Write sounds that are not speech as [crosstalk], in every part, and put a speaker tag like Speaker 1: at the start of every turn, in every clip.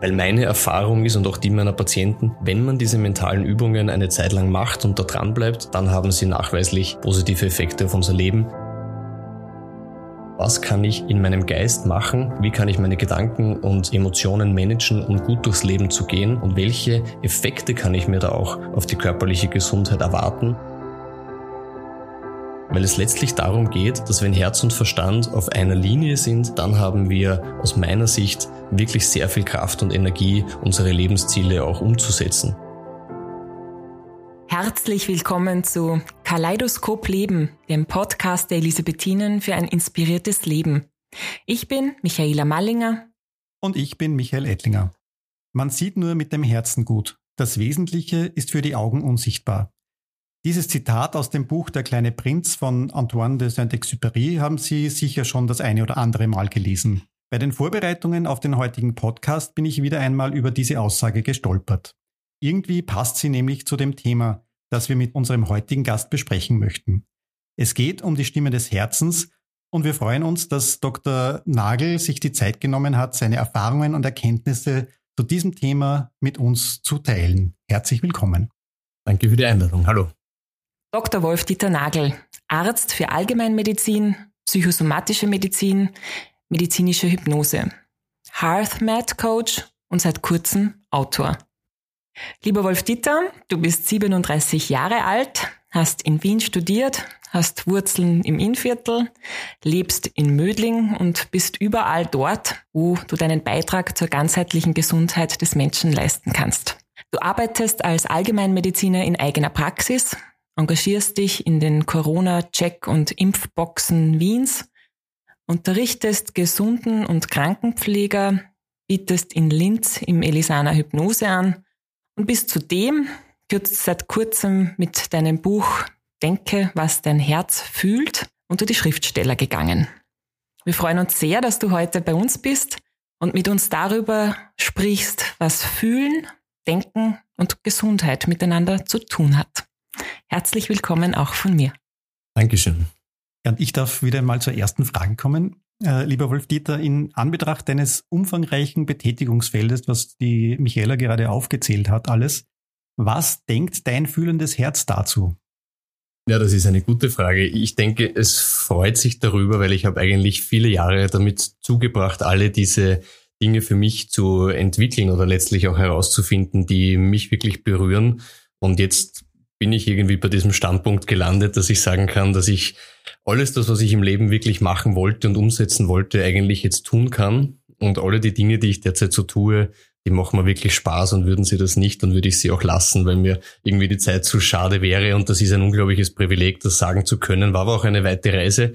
Speaker 1: Weil meine Erfahrung ist und auch die meiner Patienten, wenn man diese mentalen Übungen eine Zeit lang macht und da dran bleibt, dann haben sie nachweislich positive Effekte auf unser Leben. Was kann ich in meinem Geist machen? Wie kann ich meine Gedanken und Emotionen managen, um gut durchs Leben zu gehen? Und welche Effekte kann ich mir da auch auf die körperliche Gesundheit erwarten? Weil es letztlich darum geht, dass wenn Herz und Verstand auf einer Linie sind, dann haben wir aus meiner Sicht wirklich sehr viel Kraft und Energie, unsere Lebensziele auch umzusetzen.
Speaker 2: Herzlich willkommen zu Kaleidoskop Leben, dem Podcast der Elisabethinen für ein inspiriertes Leben. Ich bin Michaela Mallinger.
Speaker 3: Und ich bin Michael Ettlinger. Man sieht nur mit dem Herzen gut. Das Wesentliche ist für die Augen unsichtbar. Dieses Zitat aus dem Buch Der kleine Prinz von Antoine de Saint-Exupéry haben Sie sicher schon das eine oder andere Mal gelesen. Bei den Vorbereitungen auf den heutigen Podcast bin ich wieder einmal über diese Aussage gestolpert. Irgendwie passt sie nämlich zu dem Thema, das wir mit unserem heutigen Gast besprechen möchten. Es geht um die Stimme des Herzens und wir freuen uns, dass Dr. Nagel sich die Zeit genommen hat, seine Erfahrungen und Erkenntnisse zu diesem Thema mit uns zu teilen. Herzlich willkommen.
Speaker 1: Danke für die Einladung. Hallo.
Speaker 2: Dr. Wolf-Dieter Nagel, Arzt für Allgemeinmedizin, psychosomatische Medizin, medizinische Hypnose, HearthMath Coach und seit kurzem Autor. Lieber Wolf-Dieter, du bist 37 Jahre alt, hast in Wien studiert, hast Wurzeln im Innviertel, lebst in Mödling und bist überall dort, wo du deinen Beitrag zur ganzheitlichen Gesundheit des Menschen leisten kannst. Du arbeitest als Allgemeinmediziner in eigener Praxis, engagierst dich in den Corona-Check- und Impfboxen Wiens, unterrichtest Gesunden- und Krankenpfleger, bietest in Linz im Elisana Hypnose an und bist zudem kürzt seit kurzem mit deinem Buch Denke, was dein Herz fühlt unter die Schriftsteller gegangen. Wir freuen uns sehr, dass du heute bei uns bist und mit uns darüber sprichst, was Fühlen, Denken und Gesundheit miteinander zu tun hat. Herzlich willkommen auch von mir.
Speaker 1: Dankeschön.
Speaker 3: Ja, und ich darf wieder mal zur ersten Frage kommen. Äh, lieber Wolf-Dieter, in Anbetracht deines umfangreichen Betätigungsfeldes, was die Michaela gerade aufgezählt hat, alles, was denkt dein fühlendes Herz dazu?
Speaker 1: Ja, das ist eine gute Frage. Ich denke, es freut sich darüber, weil ich habe eigentlich viele Jahre damit zugebracht, alle diese Dinge für mich zu entwickeln oder letztlich auch herauszufinden, die mich wirklich berühren. Und jetzt bin ich irgendwie bei diesem Standpunkt gelandet, dass ich sagen kann, dass ich alles das, was ich im Leben wirklich machen wollte und umsetzen wollte, eigentlich jetzt tun kann. Und alle die Dinge, die ich derzeit so tue, die machen mir wirklich Spaß und würden sie das nicht, dann würde ich sie auch lassen, weil mir irgendwie die Zeit zu schade wäre. Und das ist ein unglaubliches Privileg, das sagen zu können. War aber auch eine weite Reise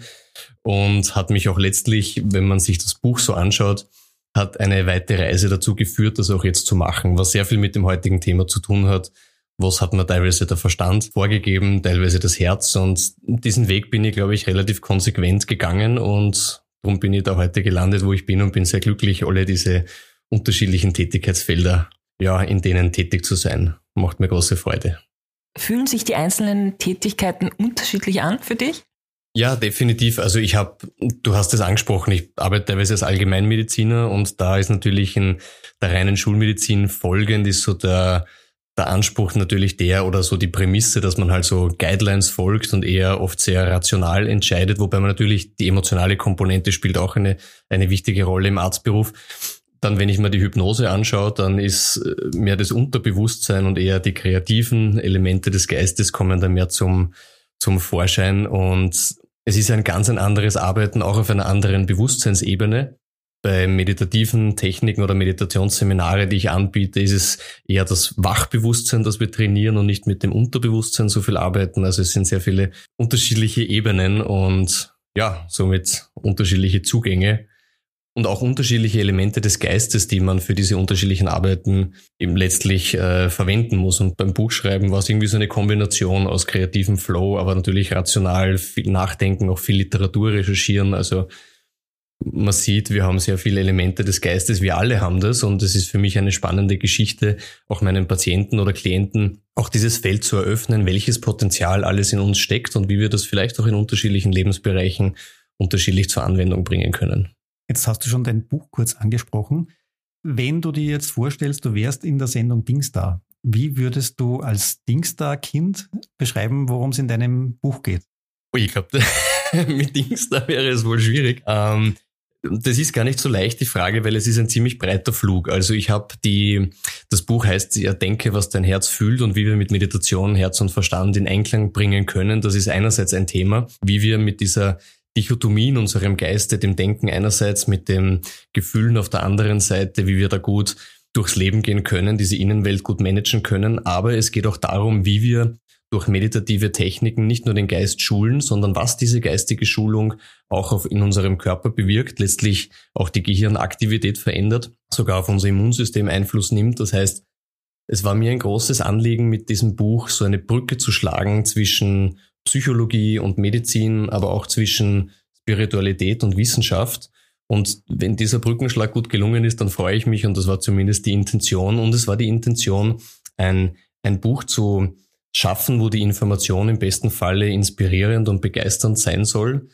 Speaker 1: und hat mich auch letztlich, wenn man sich das Buch so anschaut, hat eine weite Reise dazu geführt, das auch jetzt zu machen, was sehr viel mit dem heutigen Thema zu tun hat was hat mir teilweise der Verstand vorgegeben, teilweise das Herz. Und diesen Weg bin ich, glaube ich, relativ konsequent gegangen und darum bin ich da heute gelandet, wo ich bin und bin sehr glücklich, alle diese unterschiedlichen Tätigkeitsfelder, ja, in denen tätig zu sein. Macht mir große Freude.
Speaker 2: Fühlen sich die einzelnen Tätigkeiten unterschiedlich an für dich?
Speaker 1: Ja, definitiv. Also ich habe, du hast es angesprochen, ich arbeite teilweise als Allgemeinmediziner und da ist natürlich in der reinen Schulmedizin folgend ist so der der Anspruch natürlich der oder so die Prämisse, dass man halt so Guidelines folgt und eher oft sehr rational entscheidet, wobei man natürlich die emotionale Komponente spielt auch eine, eine wichtige Rolle im Arztberuf. Dann, wenn ich mir die Hypnose anschaue, dann ist äh, mehr das Unterbewusstsein und eher die kreativen Elemente des Geistes kommen dann mehr zum, zum Vorschein und es ist ein ganz ein anderes Arbeiten, auch auf einer anderen Bewusstseinsebene bei meditativen Techniken oder Meditationsseminare, die ich anbiete, ist es eher das Wachbewusstsein, das wir trainieren und nicht mit dem Unterbewusstsein so viel arbeiten. Also es sind sehr viele unterschiedliche Ebenen und ja, somit unterschiedliche Zugänge und auch unterschiedliche Elemente des Geistes, die man für diese unterschiedlichen Arbeiten eben letztlich äh, verwenden muss. Und beim Buchschreiben war es irgendwie so eine Kombination aus kreativem Flow, aber natürlich rational, viel Nachdenken, auch viel Literatur recherchieren. Also man sieht, wir haben sehr viele Elemente des Geistes, wir alle haben das und es ist für mich eine spannende Geschichte, auch meinen Patienten oder Klienten auch dieses Feld zu eröffnen, welches Potenzial alles in uns steckt und wie wir das vielleicht auch in unterschiedlichen Lebensbereichen unterschiedlich zur Anwendung bringen können.
Speaker 3: Jetzt hast du schon dein Buch kurz angesprochen. Wenn du dir jetzt vorstellst, du wärst in der Sendung Dingstar, wie würdest du als Dingstar-Kind beschreiben, worum es in deinem Buch geht?
Speaker 1: Oh, ich glaube, [laughs] mit Dingstar wäre es wohl schwierig. Ähm, das ist gar nicht so leicht, die Frage, weil es ist ein ziemlich breiter Flug. Also ich habe die, das Buch heißt, ja, denke, was dein Herz fühlt und wie wir mit Meditation Herz und Verstand in Einklang bringen können. Das ist einerseits ein Thema, wie wir mit dieser Dichotomie in unserem Geiste, dem Denken einerseits mit dem Gefühlen auf der anderen Seite, wie wir da gut durchs Leben gehen können, diese Innenwelt gut managen können. Aber es geht auch darum, wie wir durch meditative Techniken nicht nur den Geist schulen, sondern was diese geistige Schulung auch in unserem Körper bewirkt, letztlich auch die Gehirnaktivität verändert, sogar auf unser Immunsystem Einfluss nimmt. Das heißt, es war mir ein großes Anliegen, mit diesem Buch so eine Brücke zu schlagen zwischen Psychologie und Medizin, aber auch zwischen Spiritualität und Wissenschaft. Und wenn dieser Brückenschlag gut gelungen ist, dann freue ich mich und das war zumindest die Intention. Und es war die Intention, ein, ein Buch zu schaffen, wo die Information im besten Falle inspirierend und begeisternd sein soll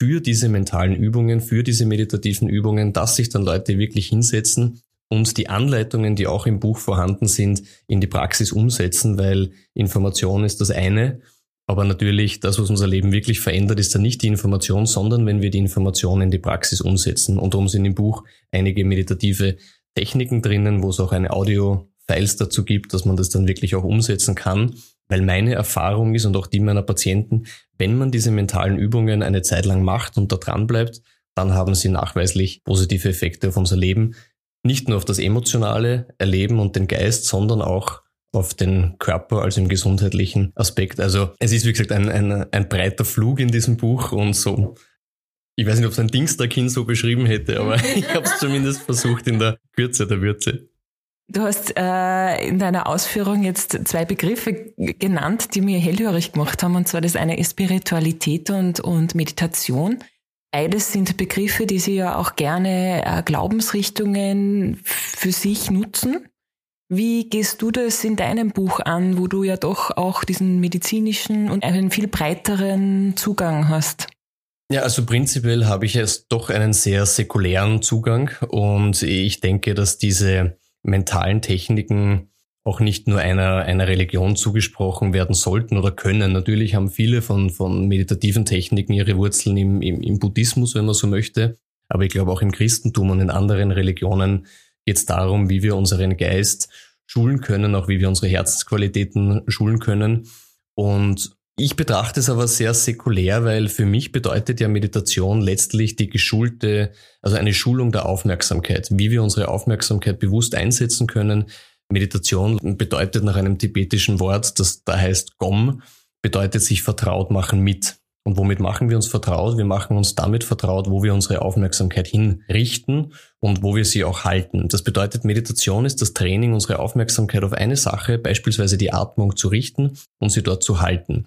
Speaker 1: für diese mentalen Übungen, für diese meditativen Übungen, dass sich dann Leute wirklich hinsetzen und die Anleitungen, die auch im Buch vorhanden sind, in die Praxis umsetzen, weil Information ist das eine aber natürlich, das, was unser Leben wirklich verändert, ist dann nicht die Information, sondern wenn wir die Information in die Praxis umsetzen. Und darum sind im Buch einige meditative Techniken drinnen, wo es auch eine Audio-Files dazu gibt, dass man das dann wirklich auch umsetzen kann. Weil meine Erfahrung ist und auch die meiner Patienten, wenn man diese mentalen Übungen eine Zeit lang macht und da dran bleibt, dann haben sie nachweislich positive Effekte auf unser Leben. Nicht nur auf das emotionale Erleben und den Geist, sondern auch auf den Körper als im gesundheitlichen Aspekt. Also es ist wie gesagt ein, ein, ein breiter Flug in diesem Buch und so. Ich weiß nicht, ob es ein Dingsterkind so beschrieben hätte, aber [laughs] ich habe es zumindest versucht in der Kürze der Würze.
Speaker 2: Du hast äh, in deiner Ausführung jetzt zwei Begriffe genannt, die mir hellhörig gemacht haben, und zwar das eine ist Spiritualität und, und Meditation. Beides sind Begriffe, die sie ja auch gerne äh, Glaubensrichtungen für sich nutzen. Wie gehst du das in deinem Buch an, wo du ja doch auch diesen medizinischen und einen viel breiteren Zugang hast?
Speaker 1: Ja, also prinzipiell habe ich jetzt doch einen sehr säkulären Zugang und ich denke, dass diese mentalen Techniken auch nicht nur einer, einer Religion zugesprochen werden sollten oder können. Natürlich haben viele von, von meditativen Techniken ihre Wurzeln im, im, im Buddhismus, wenn man so möchte. Aber ich glaube auch im Christentum und in anderen Religionen geht es darum, wie wir unseren Geist schulen können, auch wie wir unsere Herzensqualitäten schulen können. Und ich betrachte es aber sehr säkulär, weil für mich bedeutet ja Meditation letztlich die geschulte, also eine Schulung der Aufmerksamkeit, wie wir unsere Aufmerksamkeit bewusst einsetzen können. Meditation bedeutet nach einem tibetischen Wort, das da heißt Gom, bedeutet sich vertraut machen mit. Und womit machen wir uns vertraut? Wir machen uns damit vertraut, wo wir unsere Aufmerksamkeit hinrichten und wo wir sie auch halten. Das bedeutet, Meditation ist das Training, unsere Aufmerksamkeit auf eine Sache, beispielsweise die Atmung zu richten und sie dort zu halten.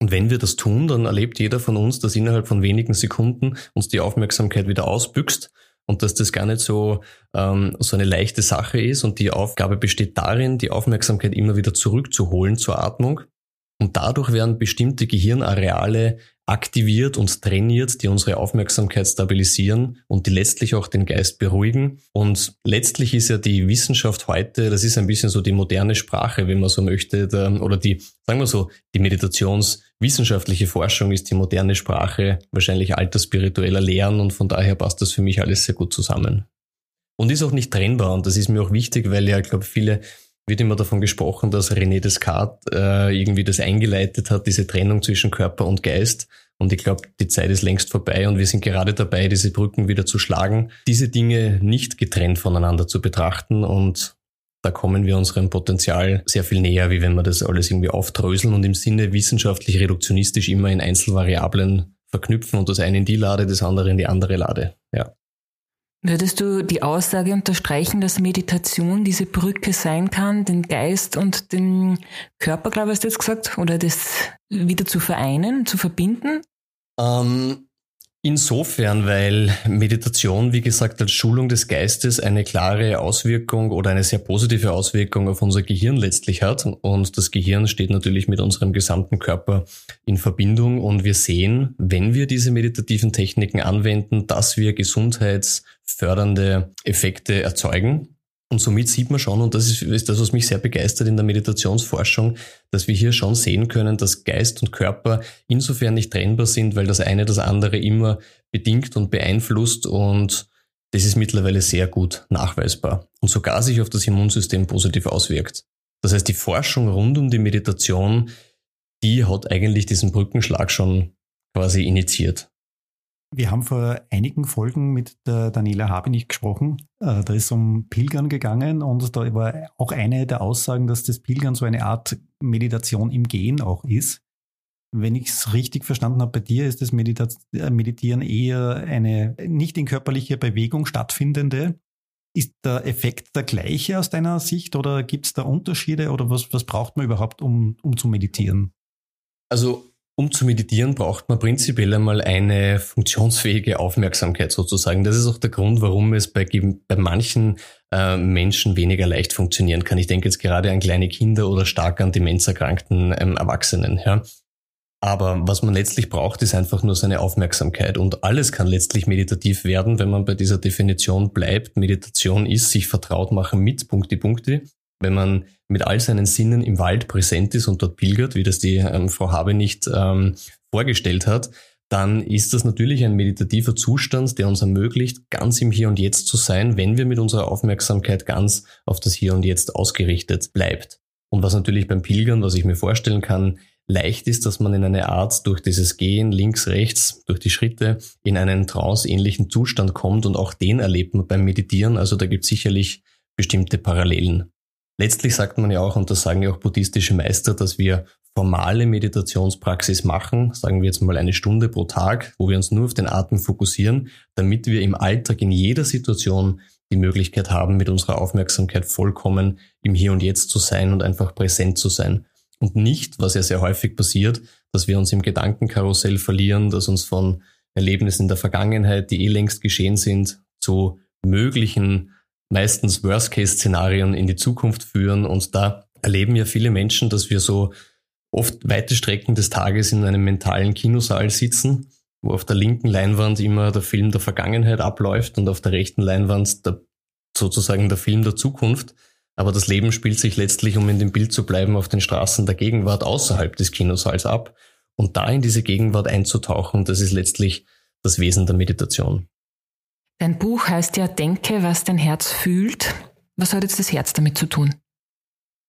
Speaker 1: Und wenn wir das tun, dann erlebt jeder von uns, dass innerhalb von wenigen Sekunden uns die Aufmerksamkeit wieder ausbüchst und dass das gar nicht so, ähm, so eine leichte Sache ist. Und die Aufgabe besteht darin, die Aufmerksamkeit immer wieder zurückzuholen zur Atmung und dadurch werden bestimmte Gehirnareale aktiviert und trainiert, die unsere Aufmerksamkeit stabilisieren und die letztlich auch den Geist beruhigen. Und letztlich ist ja die Wissenschaft heute, das ist ein bisschen so die moderne Sprache, wenn man so möchte, oder die, sagen wir so, die meditationswissenschaftliche Forschung ist die moderne Sprache wahrscheinlich alter spiritueller Lehren und von daher passt das für mich alles sehr gut zusammen. Und ist auch nicht trennbar und das ist mir auch wichtig, weil ja, ich glaube, viele wird immer davon gesprochen, dass René Descartes äh, irgendwie das eingeleitet hat, diese Trennung zwischen Körper und Geist. Und ich glaube, die Zeit ist längst vorbei und wir sind gerade dabei, diese Brücken wieder zu schlagen, diese Dinge nicht getrennt voneinander zu betrachten und da kommen wir unserem Potenzial sehr viel näher, wie wenn wir das alles irgendwie aufdröseln und im Sinne wissenschaftlich reduktionistisch immer in Einzelvariablen verknüpfen und das eine in die Lade, das andere in die andere Lade.
Speaker 2: Würdest du die Aussage unterstreichen, dass Meditation diese Brücke sein kann, den Geist und den Körper, glaube ich, hast du jetzt gesagt, oder das wieder zu vereinen, zu verbinden?
Speaker 1: Ähm, Insofern, weil Meditation, wie gesagt, als Schulung des Geistes eine klare Auswirkung oder eine sehr positive Auswirkung auf unser Gehirn letztlich hat. Und das Gehirn steht natürlich mit unserem gesamten Körper in Verbindung. Und wir sehen, wenn wir diese meditativen Techniken anwenden, dass wir gesundheitsfördernde Effekte erzeugen. Und somit sieht man schon, und das ist, ist, das, was mich sehr begeistert in der Meditationsforschung, dass wir hier schon sehen können, dass Geist und Körper insofern nicht trennbar sind, weil das eine das andere immer bedingt und beeinflusst und das ist mittlerweile sehr gut nachweisbar und sogar sich auf das Immunsystem positiv auswirkt. Das heißt, die Forschung rund um die Meditation, die hat eigentlich diesen Brückenschlag schon quasi initiiert.
Speaker 3: Wir haben vor einigen Folgen mit der Daniela Habinich gesprochen. Äh, da ist um Pilgern gegangen und da war auch eine der Aussagen, dass das Pilgern so eine Art Meditation im Gehen auch ist. Wenn ich es richtig verstanden habe bei dir, ist das äh, Meditieren eher eine nicht in körperlicher Bewegung stattfindende. Ist der Effekt der gleiche aus deiner Sicht oder gibt es da Unterschiede oder was, was braucht man überhaupt, um, um zu meditieren?
Speaker 1: Also um zu meditieren, braucht man prinzipiell einmal eine funktionsfähige Aufmerksamkeit sozusagen. Das ist auch der Grund, warum es bei, bei manchen äh, Menschen weniger leicht funktionieren kann. Ich denke jetzt gerade an kleine Kinder oder stark an demenzerkrankten ähm, Erwachsenen. Ja. Aber was man letztlich braucht, ist einfach nur seine Aufmerksamkeit. Und alles kann letztlich meditativ werden, wenn man bei dieser Definition bleibt. Meditation ist sich vertraut machen mit Punkti Punkti wenn man mit all seinen Sinnen im Wald präsent ist und dort pilgert, wie das die ähm, Frau Habe nicht ähm, vorgestellt hat, dann ist das natürlich ein meditativer Zustand, der uns ermöglicht, ganz im Hier und Jetzt zu sein, wenn wir mit unserer Aufmerksamkeit ganz auf das Hier und Jetzt ausgerichtet bleibt. Und was natürlich beim Pilgern, was ich mir vorstellen kann, leicht ist, dass man in eine Art durch dieses Gehen links, rechts, durch die Schritte in einen trance-ähnlichen Zustand kommt und auch den erlebt man beim Meditieren. Also da gibt es sicherlich bestimmte Parallelen. Letztlich sagt man ja auch, und das sagen ja auch buddhistische Meister, dass wir formale Meditationspraxis machen, sagen wir jetzt mal eine Stunde pro Tag, wo wir uns nur auf den Atem fokussieren, damit wir im Alltag in jeder Situation die Möglichkeit haben, mit unserer Aufmerksamkeit vollkommen im Hier und Jetzt zu sein und einfach präsent zu sein. Und nicht, was ja sehr häufig passiert, dass wir uns im Gedankenkarussell verlieren, dass uns von Erlebnissen der Vergangenheit, die eh längst geschehen sind, zu möglichen meistens Worst-Case-Szenarien in die Zukunft führen. Und da erleben ja viele Menschen, dass wir so oft weite Strecken des Tages in einem mentalen Kinosaal sitzen, wo auf der linken Leinwand immer der Film der Vergangenheit abläuft und auf der rechten Leinwand der, sozusagen der Film der Zukunft. Aber das Leben spielt sich letztlich, um in dem Bild zu bleiben, auf den Straßen der Gegenwart außerhalb des Kinosaals ab. Und da in diese Gegenwart einzutauchen, das ist letztlich das Wesen der Meditation.
Speaker 2: Dein Buch heißt ja Denke, was dein Herz fühlt. Was hat jetzt das Herz damit zu tun?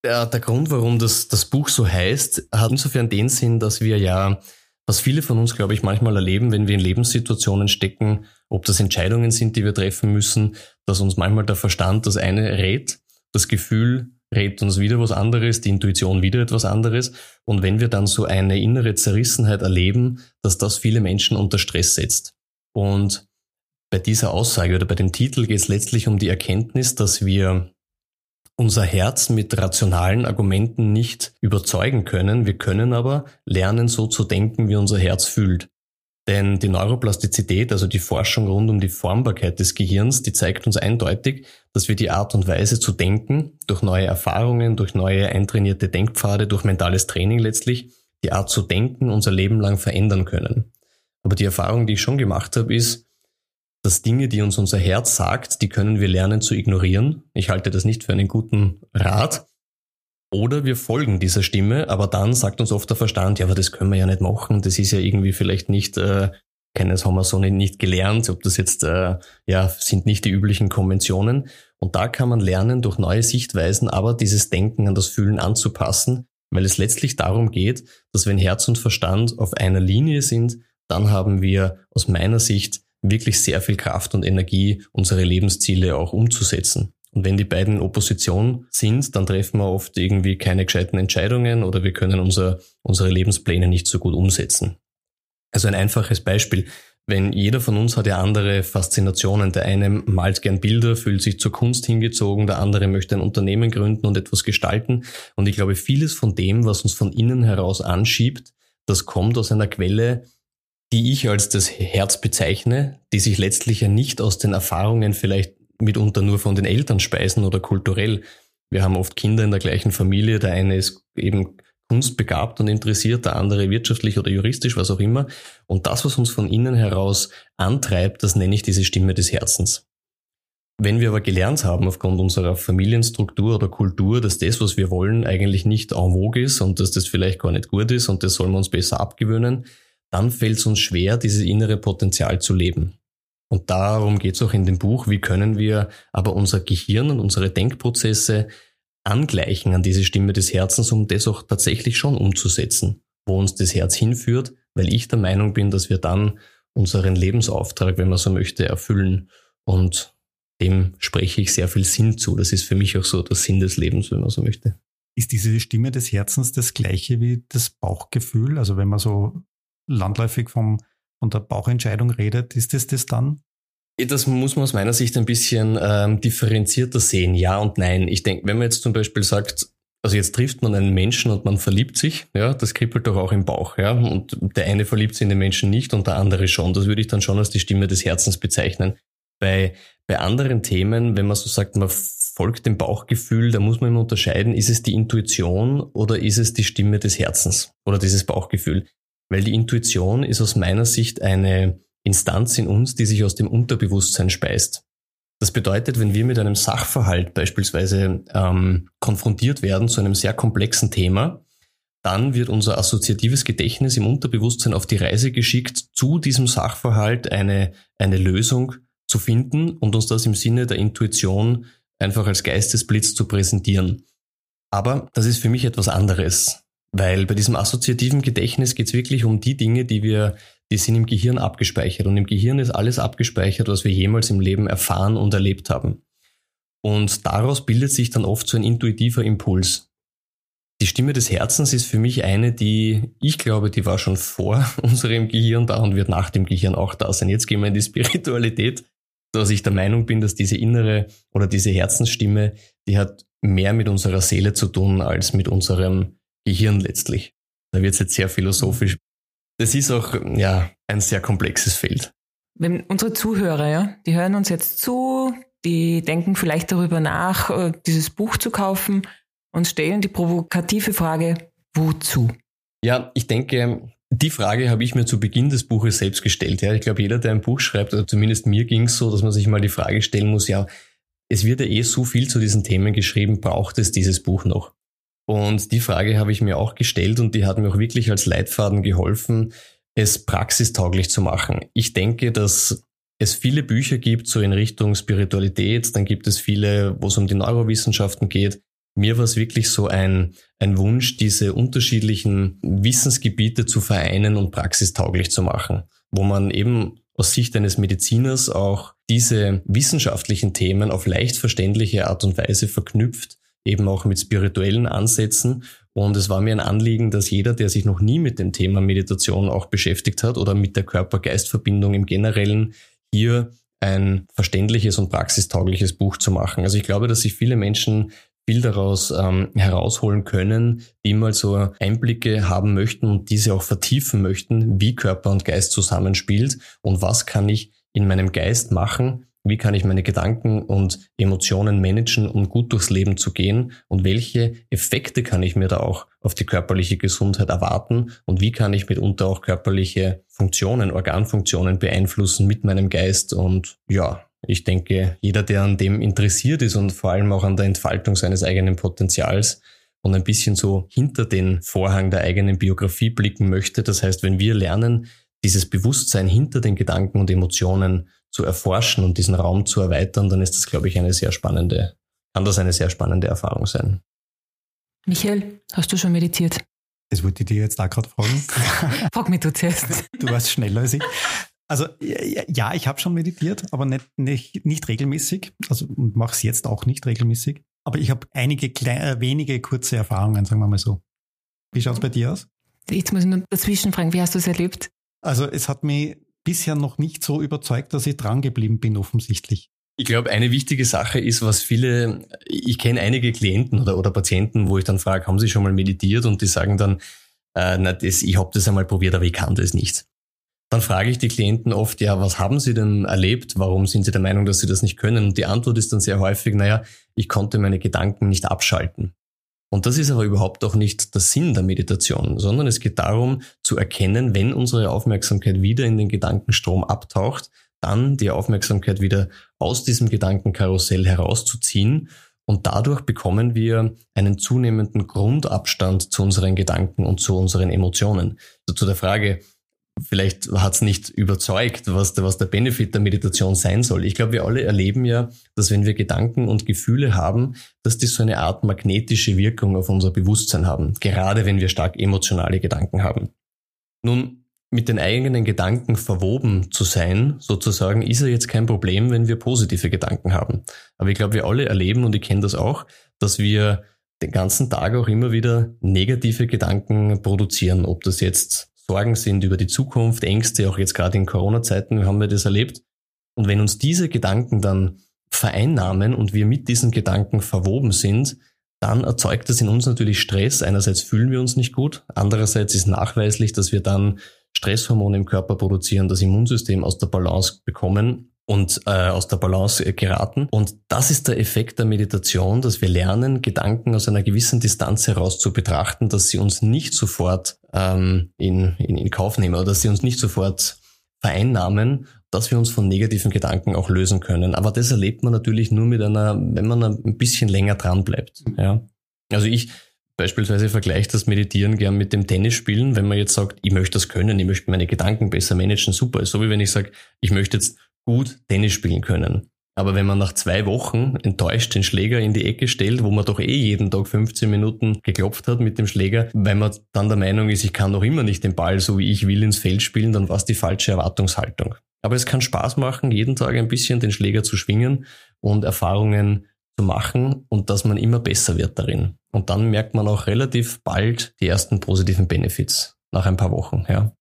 Speaker 1: Der, der Grund, warum das, das Buch so heißt, hat insofern den Sinn, dass wir ja, was viele von uns, glaube ich, manchmal erleben, wenn wir in Lebenssituationen stecken, ob das Entscheidungen sind, die wir treffen müssen, dass uns manchmal der Verstand das eine rät, das Gefühl rät uns wieder was anderes, die Intuition wieder etwas anderes. Und wenn wir dann so eine innere Zerrissenheit erleben, dass das viele Menschen unter Stress setzt. Und bei dieser Aussage oder bei dem Titel geht es letztlich um die Erkenntnis, dass wir unser Herz mit rationalen Argumenten nicht überzeugen können. Wir können aber lernen, so zu denken, wie unser Herz fühlt. Denn die Neuroplastizität, also die Forschung rund um die Formbarkeit des Gehirns, die zeigt uns eindeutig, dass wir die Art und Weise zu denken, durch neue Erfahrungen, durch neue eintrainierte Denkpfade, durch mentales Training letztlich, die Art zu denken unser Leben lang verändern können. Aber die Erfahrung, die ich schon gemacht habe, ist, dass Dinge, die uns unser Herz sagt, die können wir lernen zu ignorieren. Ich halte das nicht für einen guten Rat. Oder wir folgen dieser Stimme, aber dann sagt uns oft der Verstand, ja, aber das können wir ja nicht machen, das ist ja irgendwie vielleicht nicht, äh, keines haben wir so nicht gelernt, ob das jetzt, äh, ja, sind nicht die üblichen Konventionen. Und da kann man lernen, durch neue Sichtweisen aber dieses Denken an das Fühlen anzupassen, weil es letztlich darum geht, dass wenn Herz und Verstand auf einer Linie sind, dann haben wir aus meiner Sicht wirklich sehr viel Kraft und Energie, unsere Lebensziele auch umzusetzen. Und wenn die beiden in Opposition sind, dann treffen wir oft irgendwie keine gescheiten Entscheidungen oder wir können unser, unsere Lebenspläne nicht so gut umsetzen. Also ein einfaches Beispiel. Wenn jeder von uns hat ja andere Faszinationen. Der eine malt gern Bilder, fühlt sich zur Kunst hingezogen, der andere möchte ein Unternehmen gründen und etwas gestalten. Und ich glaube, vieles von dem, was uns von innen heraus anschiebt, das kommt aus einer Quelle, die ich als das Herz bezeichne, die sich letztlich ja nicht aus den Erfahrungen vielleicht mitunter nur von den Eltern speisen oder kulturell. Wir haben oft Kinder in der gleichen Familie, der eine ist eben kunstbegabt und interessiert, der andere wirtschaftlich oder juristisch, was auch immer. Und das, was uns von innen heraus antreibt, das nenne ich diese Stimme des Herzens. Wenn wir aber gelernt haben aufgrund unserer Familienstruktur oder Kultur, dass das, was wir wollen, eigentlich nicht en vogue ist und dass das vielleicht gar nicht gut ist und das sollen wir uns besser abgewöhnen, dann fällt es uns schwer, dieses innere Potenzial zu leben. Und darum geht es auch in dem Buch, wie können wir aber unser Gehirn und unsere Denkprozesse angleichen an diese Stimme des Herzens, um das auch tatsächlich schon umzusetzen, wo uns das Herz hinführt, weil ich der Meinung bin, dass wir dann unseren Lebensauftrag, wenn man so möchte, erfüllen. Und dem spreche ich sehr viel Sinn zu. Das ist für mich auch so der Sinn des Lebens, wenn man so möchte.
Speaker 3: Ist diese Stimme des Herzens das gleiche wie das Bauchgefühl? Also wenn man so landläufig vom, von der Bauchentscheidung redet, ist es das dann?
Speaker 1: Das muss man aus meiner Sicht ein bisschen ähm, differenzierter sehen, ja und nein. Ich denke, wenn man jetzt zum Beispiel sagt, also jetzt trifft man einen Menschen und man verliebt sich, ja, das kribbelt doch auch im Bauch, ja, und der eine verliebt sich in den Menschen nicht und der andere schon. Das würde ich dann schon als die Stimme des Herzens bezeichnen. Bei, bei anderen Themen, wenn man so sagt, man folgt dem Bauchgefühl, da muss man immer unterscheiden, ist es die Intuition oder ist es die Stimme des Herzens oder dieses Bauchgefühl? Weil die Intuition ist aus meiner Sicht eine Instanz in uns, die sich aus dem Unterbewusstsein speist. Das bedeutet, wenn wir mit einem Sachverhalt beispielsweise ähm, konfrontiert werden zu einem sehr komplexen Thema, dann wird unser assoziatives Gedächtnis im Unterbewusstsein auf die Reise geschickt, zu diesem Sachverhalt eine, eine Lösung zu finden und uns das im Sinne der Intuition einfach als Geistesblitz zu präsentieren. Aber das ist für mich etwas anderes, weil bei diesem assoziativen Gedächtnis geht es wirklich um die Dinge, die wir die sind im Gehirn abgespeichert. Und im Gehirn ist alles abgespeichert, was wir jemals im Leben erfahren und erlebt haben. Und daraus bildet sich dann oft so ein intuitiver Impuls. Die Stimme des Herzens ist für mich eine, die, ich glaube, die war schon vor [laughs] unserem Gehirn da und wird nach dem Gehirn auch da sein. Jetzt gehen wir in die Spiritualität, dass ich der Meinung bin, dass diese innere oder diese Herzensstimme, die hat mehr mit unserer Seele zu tun als mit unserem Gehirn letztlich. Da wird es jetzt sehr philosophisch. Das ist auch ja ein sehr komplexes Feld.
Speaker 2: Wenn unsere Zuhörer, ja, die hören uns jetzt zu, die denken vielleicht darüber nach, äh, dieses Buch zu kaufen und stellen die provokative Frage, wozu?
Speaker 1: Ja, ich denke, die Frage habe ich mir zu Beginn des Buches selbst gestellt. Ja, ich glaube, jeder, der ein Buch schreibt, oder zumindest mir ging es so, dass man sich mal die Frage stellen muss, ja, es wird ja eh so viel zu diesen Themen geschrieben, braucht es dieses Buch noch? Und die Frage habe ich mir auch gestellt und die hat mir auch wirklich als Leitfaden geholfen, es praxistauglich zu machen. Ich denke, dass es viele Bücher gibt, so in Richtung Spiritualität, dann gibt es viele, wo es um die Neurowissenschaften geht. Mir war es wirklich so ein, ein Wunsch, diese unterschiedlichen Wissensgebiete zu vereinen und praxistauglich zu machen, wo man eben aus Sicht eines Mediziners auch diese wissenschaftlichen Themen auf leicht verständliche Art und Weise verknüpft eben auch mit spirituellen Ansätzen. Und es war mir ein Anliegen, dass jeder, der sich noch nie mit dem Thema Meditation auch beschäftigt hat oder mit der Körper-Geist-Verbindung im Generellen, hier ein verständliches und praxistaugliches Buch zu machen. Also ich glaube, dass sich viele Menschen viel daraus ähm, herausholen können, die mal so Einblicke haben möchten und diese auch vertiefen möchten, wie Körper und Geist zusammenspielt und was kann ich in meinem Geist machen, wie kann ich meine Gedanken und Emotionen managen, um gut durchs Leben zu gehen? Und welche Effekte kann ich mir da auch auf die körperliche Gesundheit erwarten? Und wie kann ich mitunter auch körperliche Funktionen, Organfunktionen beeinflussen mit meinem Geist? Und ja, ich denke, jeder, der an dem interessiert ist und vor allem auch an der Entfaltung seines eigenen Potenzials, und ein bisschen so hinter den Vorhang der eigenen Biografie blicken möchte. Das heißt, wenn wir lernen, dieses Bewusstsein hinter den Gedanken und Emotionen zu erforschen und diesen Raum zu erweitern, dann ist das, glaube ich, eine sehr spannende, kann das eine sehr spannende Erfahrung sein.
Speaker 2: Michael, hast du schon meditiert?
Speaker 3: Das wollte ich dir jetzt auch gerade fragen. [laughs]
Speaker 2: Frag mich du zuerst.
Speaker 3: Du warst schneller als ich. Also ja, ich habe schon meditiert, aber nicht, nicht, nicht regelmäßig. Also mache es jetzt auch nicht regelmäßig. Aber ich habe einige kleine, äh, wenige kurze Erfahrungen, sagen wir mal so. Wie schaut es bei dir aus?
Speaker 2: Jetzt muss ich nur dazwischen fragen, wie hast du es erlebt?
Speaker 3: Also es hat mich bisher noch nicht so überzeugt, dass ich dran geblieben bin, offensichtlich.
Speaker 1: Ich glaube, eine wichtige Sache ist, was viele, ich kenne einige Klienten oder, oder Patienten, wo ich dann frage, haben sie schon mal meditiert? Und die sagen dann, äh, na, das, ich habe das einmal probiert, aber ich kann das nicht. dann frage ich die Klienten oft, ja, was haben sie denn erlebt? Warum sind sie der Meinung, dass sie das nicht können? Und die Antwort ist dann sehr häufig, naja, ich konnte meine Gedanken nicht abschalten. Und das ist aber überhaupt auch nicht der Sinn der Meditation, sondern es geht darum zu erkennen, wenn unsere Aufmerksamkeit wieder in den Gedankenstrom abtaucht, dann die Aufmerksamkeit wieder aus diesem Gedankenkarussell herauszuziehen. Und dadurch bekommen wir einen zunehmenden Grundabstand zu unseren Gedanken und zu unseren Emotionen. Also zu der Frage, vielleicht hat es nicht überzeugt, was der, was der Benefit der Meditation sein soll. Ich glaube, wir alle erleben ja, dass wenn wir Gedanken und Gefühle haben, dass die so eine Art magnetische Wirkung auf unser Bewusstsein haben, gerade wenn wir stark emotionale Gedanken haben. Nun, mit den eigenen Gedanken verwoben zu sein, sozusagen, ist ja jetzt kein Problem, wenn wir positive Gedanken haben. Aber ich glaube, wir alle erleben, und ich kenne das auch, dass wir den ganzen Tag auch immer wieder negative Gedanken produzieren, ob das jetzt Sorgen sind über die Zukunft, Ängste, auch jetzt gerade in Corona-Zeiten haben wir das erlebt. Und wenn uns diese Gedanken dann vereinnahmen und wir mit diesen Gedanken verwoben sind, dann erzeugt das in uns natürlich Stress. Einerseits fühlen wir uns nicht gut, andererseits ist nachweislich, dass wir dann Stresshormone im Körper produzieren, das Immunsystem aus der Balance bekommen und äh, aus der Balance geraten. Und das ist der Effekt der Meditation, dass wir lernen, Gedanken aus einer gewissen Distanz heraus zu betrachten, dass sie uns nicht sofort ähm, in, in, in Kauf nehmen oder dass sie uns nicht sofort vereinnahmen, dass wir uns von negativen Gedanken auch lösen können. Aber das erlebt man natürlich nur mit einer, wenn man ein bisschen länger dran bleibt. Ja. Also ich beispielsweise vergleiche das Meditieren gern mit dem Tennisspielen, wenn man jetzt sagt, ich möchte das können, ich möchte meine Gedanken besser managen, super. So wie wenn ich sage, ich möchte jetzt gut Tennis spielen können. Aber wenn man nach zwei Wochen enttäuscht den Schläger in die Ecke stellt, wo man doch eh jeden Tag 15 Minuten geklopft hat mit dem Schläger, weil man dann der Meinung ist, ich kann doch immer nicht den Ball so wie ich will ins Feld spielen, dann war es die falsche Erwartungshaltung. Aber es kann Spaß machen, jeden Tag ein bisschen den Schläger zu schwingen und Erfahrungen zu machen und dass man immer besser wird darin. Und dann merkt man auch relativ bald die ersten positiven Benefits nach ein paar Wochen, ja.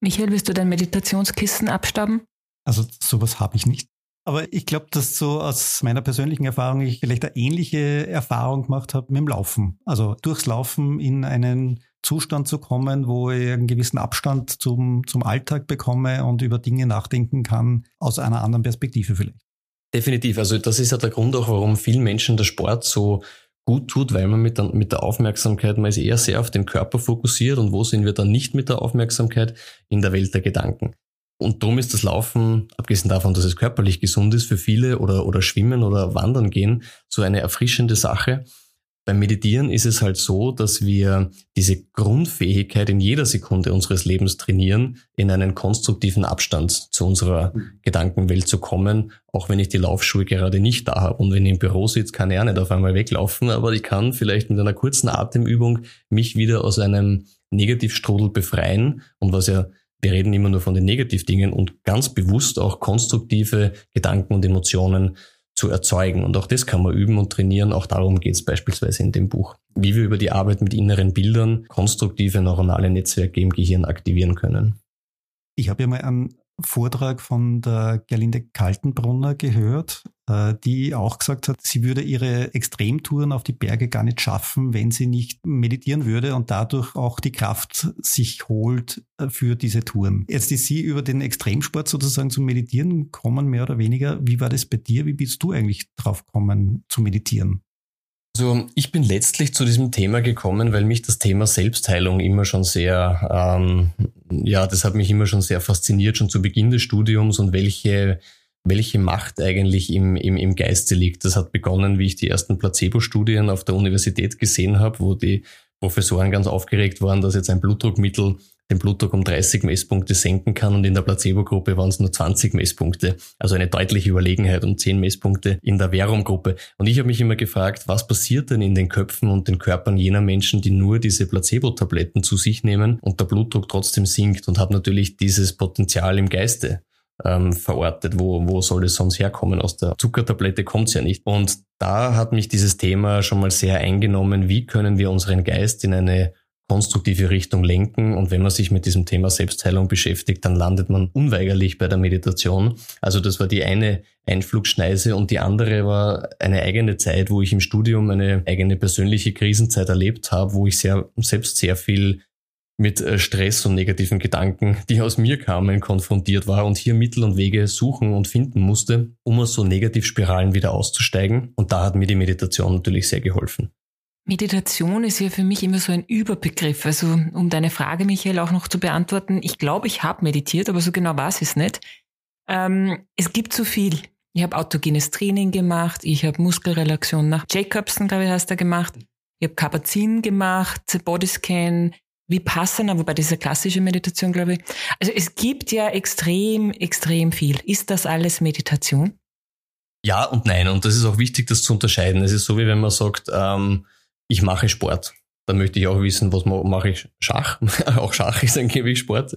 Speaker 2: Michael, willst du dein Meditationskissen abstauben?
Speaker 3: Also sowas habe ich nicht. Aber ich glaube, dass so aus meiner persönlichen Erfahrung ich vielleicht eine ähnliche Erfahrung gemacht habe mit dem Laufen. Also durchs Laufen in einen Zustand zu kommen, wo ich einen gewissen Abstand zum, zum Alltag bekomme und über Dinge nachdenken kann, aus einer anderen Perspektive vielleicht.
Speaker 1: Definitiv. Also das ist ja der Grund auch, warum vielen Menschen der Sport so gut tut, weil man mit der, mit der Aufmerksamkeit, man ist eher sehr auf den Körper fokussiert und wo sind wir dann nicht mit der Aufmerksamkeit? In der Welt der Gedanken. Und darum ist das Laufen, abgesehen davon, dass es körperlich gesund ist, für viele oder, oder Schwimmen oder Wandern gehen, so eine erfrischende Sache. Beim Meditieren ist es halt so, dass wir diese Grundfähigkeit in jeder Sekunde unseres Lebens trainieren, in einen konstruktiven Abstand zu unserer Gedankenwelt zu kommen, auch wenn ich die Laufschuhe gerade nicht da habe. Und wenn ich im Büro sitze, kann ich auch nicht auf einmal weglaufen, aber ich kann vielleicht mit einer kurzen Atemübung mich wieder aus einem Negativstrudel befreien. Und was ja wir reden immer nur von den Negativdingen und ganz bewusst auch konstruktive Gedanken und Emotionen zu erzeugen. Und auch das kann man üben und trainieren. Auch darum geht es beispielsweise in dem Buch. Wie wir über die Arbeit mit inneren Bildern konstruktive neuronale Netzwerke im Gehirn aktivieren können.
Speaker 3: Ich habe ja mal einen Vortrag von der Gerlinde Kaltenbrunner gehört, äh, die auch gesagt hat, sie würde ihre Extremtouren auf die Berge gar nicht schaffen, wenn sie nicht meditieren würde und dadurch auch die Kraft sich holt äh, für diese Touren. Jetzt ist sie über den Extremsport sozusagen zum Meditieren kommen, mehr oder weniger. Wie war das bei dir? Wie bist du eigentlich drauf gekommen zu meditieren?
Speaker 1: Also ich bin letztlich zu diesem Thema gekommen, weil mich das Thema Selbstheilung immer schon sehr, ähm, ja, das hat mich immer schon sehr fasziniert, schon zu Beginn des Studiums und welche, welche Macht eigentlich im, im, im Geiste liegt. Das hat begonnen, wie ich die ersten Placebo-Studien auf der Universität gesehen habe, wo die Professoren ganz aufgeregt waren, dass jetzt ein Blutdruckmittel den Blutdruck um 30 Messpunkte senken kann und in der Placebo-Gruppe waren es nur 20 Messpunkte. Also eine deutliche Überlegenheit um 10 Messpunkte in der Verum-Gruppe. Und ich habe mich immer gefragt, was passiert denn in den Köpfen und den Körpern jener Menschen, die nur diese Placebo-Tabletten zu sich nehmen und der Blutdruck trotzdem sinkt und habe natürlich dieses Potenzial im Geiste ähm, verortet. Wo, wo soll es sonst herkommen? Aus der Zuckertablette kommt es ja nicht. Und da hat mich dieses Thema schon mal sehr eingenommen. Wie können wir unseren Geist in eine konstruktive Richtung lenken. Und wenn man sich mit diesem Thema Selbstheilung beschäftigt, dann landet man unweigerlich bei der Meditation. Also das war die eine Einflugschneise und die andere war eine eigene Zeit, wo ich im Studium eine eigene persönliche Krisenzeit erlebt habe, wo ich sehr, selbst sehr viel mit äh, Stress und negativen Gedanken, die aus mir kamen, konfrontiert war und hier Mittel und Wege suchen und finden musste, um aus so Negativspiralen wieder auszusteigen. Und da hat mir die Meditation natürlich sehr geholfen.
Speaker 2: Meditation ist ja für mich immer so ein Überbegriff. Also um deine Frage, Michael, auch noch zu beantworten, ich glaube, ich habe meditiert, aber so genau weiß ich es nicht. Ähm, es gibt so viel. Ich habe autogenes Training gemacht, ich habe Muskelrelaxion nach Jacobson, glaube ich, hast du gemacht. Ich habe Kapazin gemacht, Bodyscan, Vipassana, wobei eine klassische Meditation, glaube ich. Also es gibt ja extrem, extrem viel. Ist das alles Meditation?
Speaker 1: Ja und nein. Und das ist auch wichtig, das zu unterscheiden. Es ist so, wie wenn man sagt, ähm, ich mache Sport. Dann möchte ich auch wissen, was mache ich Schach. [laughs] auch Schach ist angeblich Sport.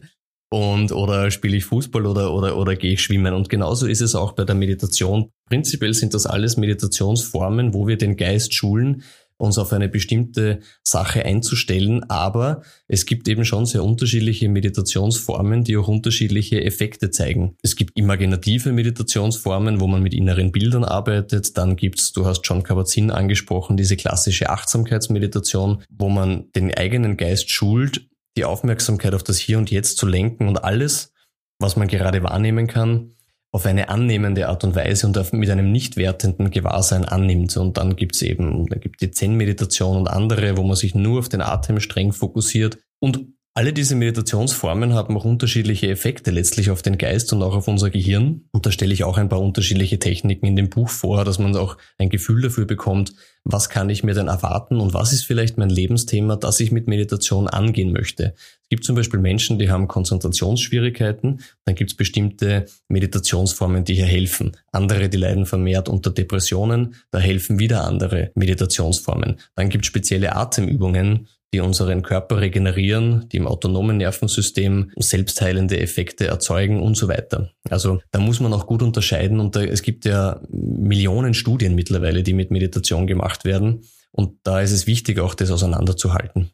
Speaker 1: Und oder spiele ich Fußball oder, oder, oder gehe ich schwimmen. Und genauso ist es auch bei der Meditation. Prinzipiell sind das alles Meditationsformen, wo wir den Geist schulen, uns auf eine bestimmte Sache einzustellen, aber es gibt eben schon sehr unterschiedliche Meditationsformen, die auch unterschiedliche Effekte zeigen. Es gibt imaginative Meditationsformen, wo man mit inneren Bildern arbeitet, dann gibt's, du hast John Kabat-Zinn angesprochen, diese klassische Achtsamkeitsmeditation, wo man den eigenen Geist schult, die Aufmerksamkeit auf das Hier und Jetzt zu lenken und alles, was man gerade wahrnehmen kann, auf eine annehmende Art und Weise und mit einem nicht wertenden Gewahrsein annimmt. Und dann gibt's eben, da gibt die Zen-Meditation und andere, wo man sich nur auf den Atem streng fokussiert. Und alle diese Meditationsformen haben auch unterschiedliche Effekte letztlich auf den Geist und auch auf unser Gehirn. Und da stelle ich auch ein paar unterschiedliche Techniken in dem Buch vor, dass man auch ein Gefühl dafür bekommt, was kann ich mir denn erwarten und was ist vielleicht mein Lebensthema, das ich mit Meditation angehen möchte. Es gibt zum Beispiel Menschen, die haben Konzentrationsschwierigkeiten, dann gibt es bestimmte Meditationsformen, die hier helfen. Andere, die leiden vermehrt unter Depressionen, da helfen wieder andere Meditationsformen. Dann gibt es spezielle Atemübungen, die unseren Körper regenerieren, die im autonomen Nervensystem selbstheilende Effekte erzeugen und so weiter. Also da muss man auch gut unterscheiden und da, es gibt ja Millionen Studien mittlerweile, die mit Meditation gemacht werden und da ist es wichtig, auch das auseinanderzuhalten.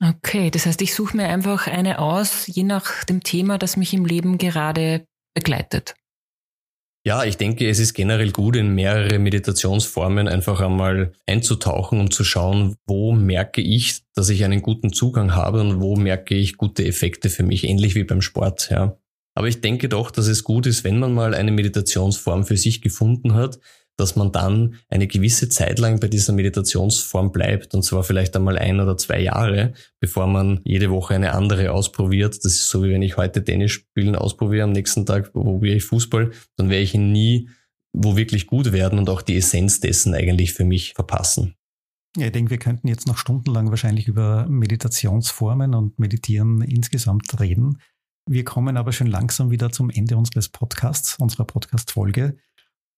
Speaker 2: Okay, das heißt, ich suche mir einfach eine aus, je nach dem Thema, das mich im Leben gerade begleitet.
Speaker 1: Ja, ich denke, es ist generell gut, in mehrere Meditationsformen einfach einmal einzutauchen, um zu schauen, wo merke ich, dass ich einen guten Zugang habe und wo merke ich gute Effekte für mich, ähnlich wie beim Sport, ja. Aber ich denke doch, dass es gut ist, wenn man mal eine Meditationsform für sich gefunden hat, dass man dann eine gewisse Zeit lang bei dieser Meditationsform bleibt und zwar vielleicht einmal ein oder zwei Jahre, bevor man jede Woche eine andere ausprobiert. Das ist so wie wenn ich heute Tennis spielen ausprobiere, am nächsten Tag probiere ich Fußball, dann werde ich ihn nie wo wirklich gut werden und auch die Essenz dessen eigentlich für mich verpassen.
Speaker 3: Ja, ich denke, wir könnten jetzt noch stundenlang wahrscheinlich über Meditationsformen und Meditieren insgesamt reden. Wir kommen aber schon langsam wieder zum Ende unseres Podcasts, unserer Podcast-Folge.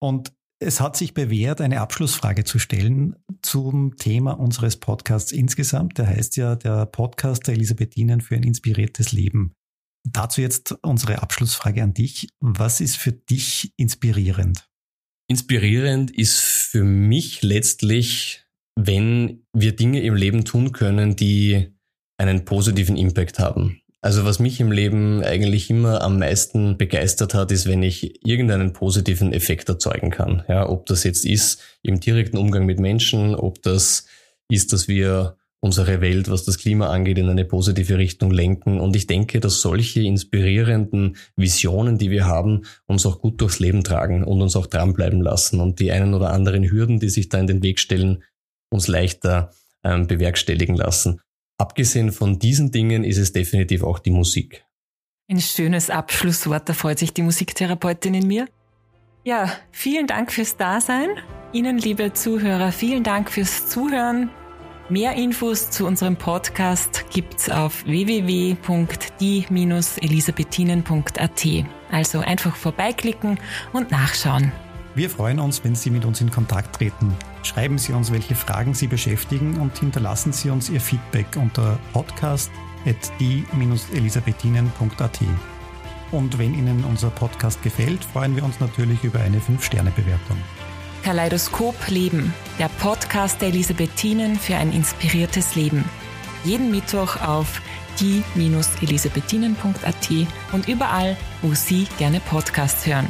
Speaker 3: Und es hat sich bewährt, eine Abschlussfrage zu stellen zum Thema unseres Podcasts insgesamt. Der heißt ja der Podcast der Elisabethinen für ein inspiriertes Leben. Dazu jetzt unsere Abschlussfrage an dich. Was ist für dich inspirierend?
Speaker 1: Inspirierend ist für mich letztlich, wenn wir Dinge im Leben tun können, die einen positiven Impact haben. Also was mich im Leben eigentlich immer am meisten begeistert hat, ist, wenn ich irgendeinen positiven Effekt erzeugen kann. Ja, ob das jetzt ist im direkten Umgang mit Menschen, ob das ist, dass wir unsere Welt, was das Klima angeht, in eine positive Richtung lenken. Und ich denke, dass solche inspirierenden Visionen, die wir haben, uns auch gut durchs Leben tragen und uns auch dranbleiben lassen und die einen oder anderen Hürden, die sich da in den Weg stellen, uns leichter ähm, bewerkstelligen lassen. Abgesehen von diesen Dingen ist es definitiv auch die Musik.
Speaker 2: Ein schönes Abschlusswort, da freut sich die Musiktherapeutin in mir. Ja, vielen Dank fürs Dasein. Ihnen, liebe Zuhörer, vielen Dank fürs Zuhören. Mehr Infos zu unserem Podcast gibt's auf www.die-elisabethinen.at. Also einfach vorbeiklicken und nachschauen.
Speaker 3: Wir freuen uns, wenn Sie mit uns in Kontakt treten. Schreiben Sie uns, welche Fragen Sie beschäftigen und hinterlassen Sie uns Ihr Feedback unter podcast.die-elisabethinen.at. Und wenn Ihnen unser Podcast gefällt, freuen wir uns natürlich über eine 5-Sterne-Bewertung.
Speaker 2: Kaleidoskop Leben, der Podcast der Elisabethinen für ein inspiriertes Leben. Jeden Mittwoch auf die-elisabethinen.at und überall, wo Sie gerne Podcasts hören.